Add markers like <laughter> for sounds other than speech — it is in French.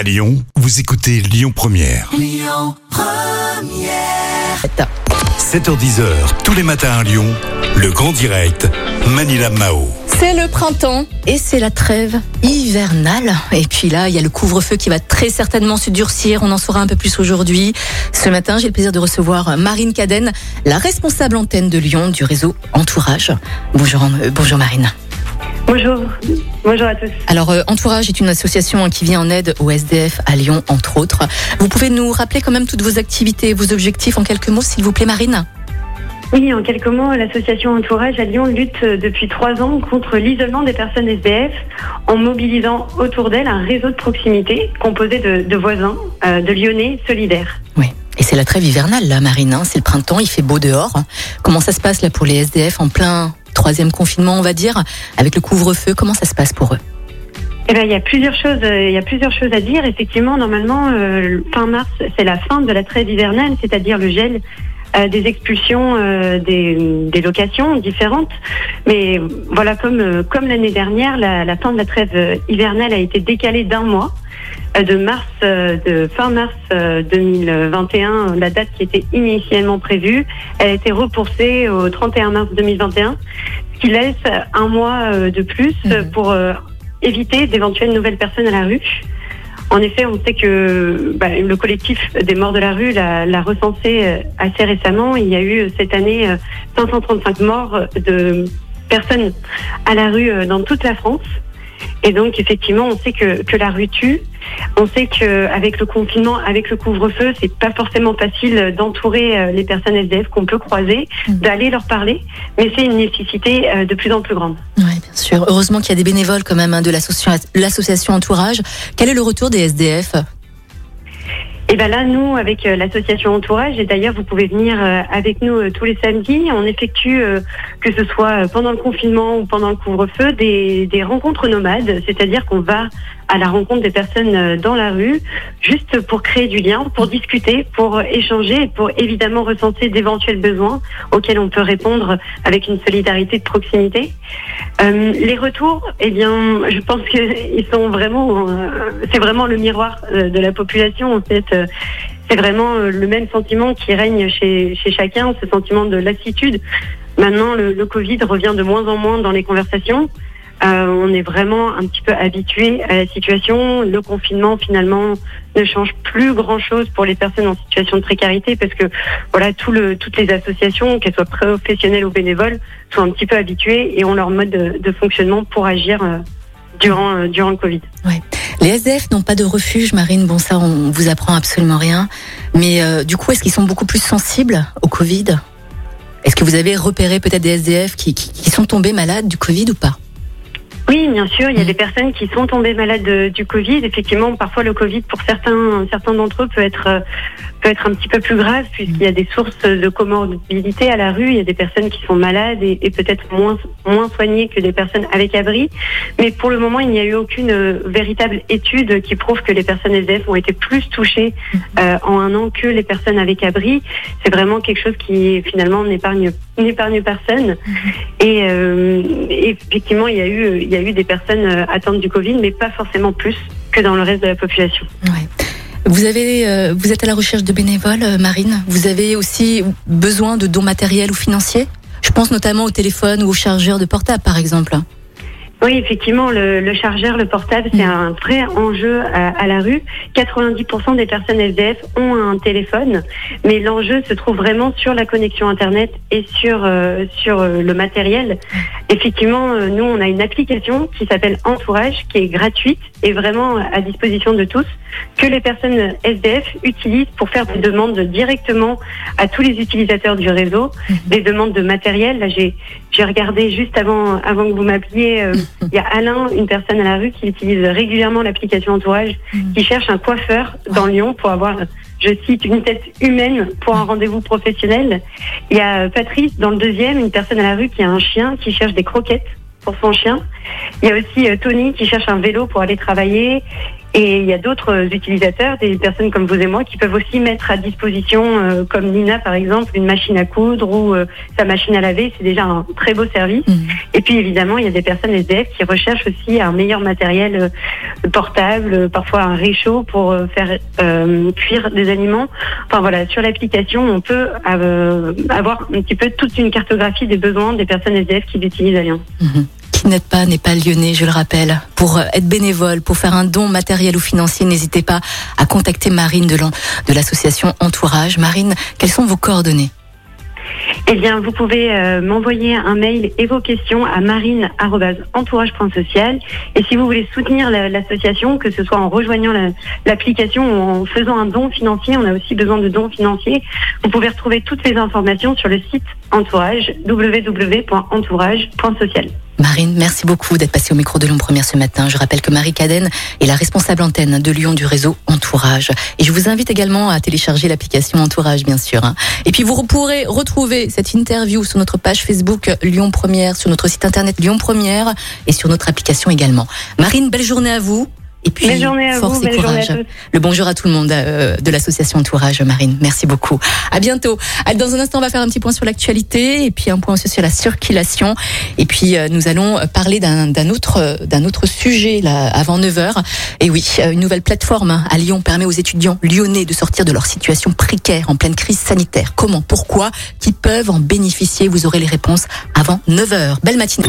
À Lyon, vous écoutez Lyon Première. 7h10h, tous les matins à Lyon, le grand direct, Manila Mao. C'est le printemps et c'est la trêve hivernale. Et puis là, il y a le couvre-feu qui va très certainement se durcir. On en saura un peu plus aujourd'hui. Ce matin, j'ai le plaisir de recevoir Marine Cadenne, la responsable antenne de Lyon du réseau Entourage. Bonjour, euh, bonjour Marine. Bonjour, bonjour à tous. Alors, euh, Entourage est une association qui vient en aide au SDF à Lyon, entre autres. Vous pouvez nous rappeler quand même toutes vos activités, vos objectifs en quelques mots, s'il vous plaît, Marine Oui, en quelques mots, l'association Entourage à Lyon lutte euh, depuis trois ans contre l'isolement des personnes SDF en mobilisant autour d'elles un réseau de proximité composé de, de voisins, euh, de Lyonnais solidaires. Oui. Et c'est la trêve hivernale, là, Marine. hein. C'est le printemps, il fait beau dehors. Comment ça se passe, là, pour les SDF en plein troisième confinement, on va dire, avec le couvre-feu Comment ça se passe pour eux? Eh ben, il y a plusieurs choses, euh, il y a plusieurs choses à dire. Effectivement, normalement, euh, fin mars, c'est la fin de la trêve hivernale, c'est-à-dire le gel euh, des expulsions des, locations différentes. Mais voilà, comme l'année dernière, la, fin de la trêve hivernale a été décalée d'un mois. Euh, De mars, euh, de fin mars euh, 2021, la date qui était initialement prévue, elle a été repoussée au 31 mars 2021, ce qui laisse un mois euh, de plus euh, Mhm. pour euh, éviter d'éventuelles nouvelles personnes à la rue. En effet, on sait que bah, le collectif des morts de la rue l'a recensé euh, assez récemment. Il y a eu euh, cette année euh, 535 morts de personnes à la rue euh, dans toute la France. Et donc, effectivement, on sait que, que la rue tue. On sait que avec le confinement, avec le couvre-feu, c'est pas forcément facile d'entourer euh, les personnes SDF qu'on peut croiser, Mhm. d'aller leur parler, mais c'est une nécessité euh, de plus en plus grande. Oui, bien sûr. Heureusement qu'il y a des bénévoles quand même hein, de l'association l'association Entourage. Quel est le retour des SDF Et ben là, nous, avec euh, l'association Entourage, et d'ailleurs, vous pouvez venir euh, avec nous euh, tous les samedis. On effectue, que ce soit pendant le confinement ou pendant le couvre-feu, des, des rencontres nomades, c'est-à-dire qu'on va à la rencontre des personnes euh, dans la rue, juste pour créer du lien, pour discuter, pour échanger, et pour évidemment recenser d'éventuels besoins auxquels on peut répondre avec une solidarité de proximité. Euh, les retours, eh bien, je pense qu'ils <laughs> sont vraiment, euh, c'est vraiment le miroir de la population. En fait, c'est vraiment le même sentiment qui règne chez, chez chacun, ce sentiment de lassitude. Maintenant, le Covid revient de moins en moins dans les conversations. Euh, on est vraiment un petit peu habitué à la situation. Le confinement, finalement, ne change plus grand-chose pour les personnes en situation de précarité parce que voilà, tout le, toutes les associations, qu'elles soient professionnelles ou bénévoles, sont un petit peu habituées et ont leur mode de, fonctionnement pour agir euh, durant, euh, durant le Covid. Les SDF n'ont pas de refuge, Marine. Bon, ça, on vous apprend absolument rien. Mais euh, du coup, est-ce qu'ils sont beaucoup plus sensibles au Covid? Est-ce que vous avez repéré peut-être des SDF qui sont tombés malades du Covid ou pas? Oui, bien sûr, il y a Mm. des personnes qui sont tombées malades de- du Covid. Effectivement, parfois le Covid, pour certains, certains d'entre eux, peut être euh, peut être un petit peu plus grave puisqu'il y a des sources de comorbidité à la rue. Il y a des personnes qui sont malades et, peut-être moins moins soignées que des personnes avec abri. Mais pour le moment, il n'y a eu aucune euh, véritable étude qui prouve que les personnes SDF ont été plus touchées euh, en un an que les personnes avec abri. C'est vraiment quelque chose qui finalement n'épargne n'épargne personne. Et, euh, effectivement, il y a eu il y a eu des personnes euh, atteintes du Covid, mais pas forcément plus que dans le reste de la population. Ouais. Vous avez, euh, vous êtes à la recherche de bénévoles, euh, Marine. Vous avez aussi besoin de dons matériels ou financiers? Je pense notamment au téléphone ou au chargeur de portable, par exemple. Oui, effectivement, le, le chargeur, le portable, c'est Mm. un vrai enjeu à, à la rue. 90% des personnes SDF ont un téléphone, mais l'enjeu se trouve vraiment sur la connexion Internet et sur, euh, sur euh, le matériel. Effectivement, euh, nous, on a une application qui s'appelle Entourage, qui est gratuite et vraiment à disposition de tous, que les personnes SDF utilisent pour faire des demandes directement à tous les utilisateurs du réseau, Mhm. des demandes de matériel. Là, j'ai j'ai regardé juste avant, avant que vous m'appeliez, euh, il y a Alain, une personne à la rue qui utilise régulièrement l'application Entourage, Mhm. qui cherche un coiffeur dans Lyon pour avoir, je cite, une tête humaine pour un rendez-vous professionnel. Il y a Patrice dans le deuxième, une personne à la rue qui a un chien qui cherche des croquettes pour son chien. Il y a aussi euh, Tony qui cherche un vélo pour aller travailler. Et il y a d'autres utilisateurs, des personnes comme vous et moi, qui peuvent aussi mettre à disposition, euh, comme Nina par exemple, une machine à coudre ou euh, sa machine à laver. C'est déjà un très beau service. Mmh. Et puis évidemment, il y a des personnes SDF qui recherchent aussi un meilleur matériel euh, portable, euh, parfois un réchaud pour euh, faire euh, cuire des aliments. Enfin voilà, sur l'application, on peut euh, avoir un petit peu toute une cartographie des besoins des personnes SDF qui utilisent Alliance. Mhm. N'êtes pas n'est pas lyonnais, je le rappelle. Pour euh, être bénévole, pour faire un don matériel ou financier, n'hésitez pas à contacter Marine de l'association Entourage. Marine, quelles sont vos coordonnées? Eh bien, vous pouvez euh, m'envoyer un mail et vos questions à marine@entourage.social. Et si vous voulez soutenir la- l'association, que ce soit en rejoignant la- l'application ou en faisant un don financier, on a aussi besoin de dons financiers. Vous pouvez retrouver toutes les informations sur le site Entourage www.entourage.social. Marine, merci beaucoup d'être passée au micro de Lyon Première ce matin. Je rappelle que Marie Cadenne est la responsable antenne de Lyon du réseau Entourage. Et je vous invite également à télécharger l'application Entourage, bien sûr. hein. Et puis vous pourrez retrouver cette interview sur notre page Facebook Lyon Première, sur notre site internet Lyon Première et sur notre application également. Marine, belle journée à vous. Et puis, à force vous, et à courage. Le bonjour à tout le monde euh, de l'association Entourage, Marine. Merci beaucoup. À bientôt. Dans un instant, on va faire un petit point sur l'actualité et puis un point aussi sur la circulation. Et puis, euh, nous allons parler d'un autre, d'un autre sujet là, avant 9h. Et oui, euh, une nouvelle plateforme hein, à Lyon permet aux étudiants lyonnais de sortir de leur situation précaire en pleine crise sanitaire. Comment Pourquoi Qui peuvent en bénéficier? Vous aurez les réponses avant 9h. Belle matinée.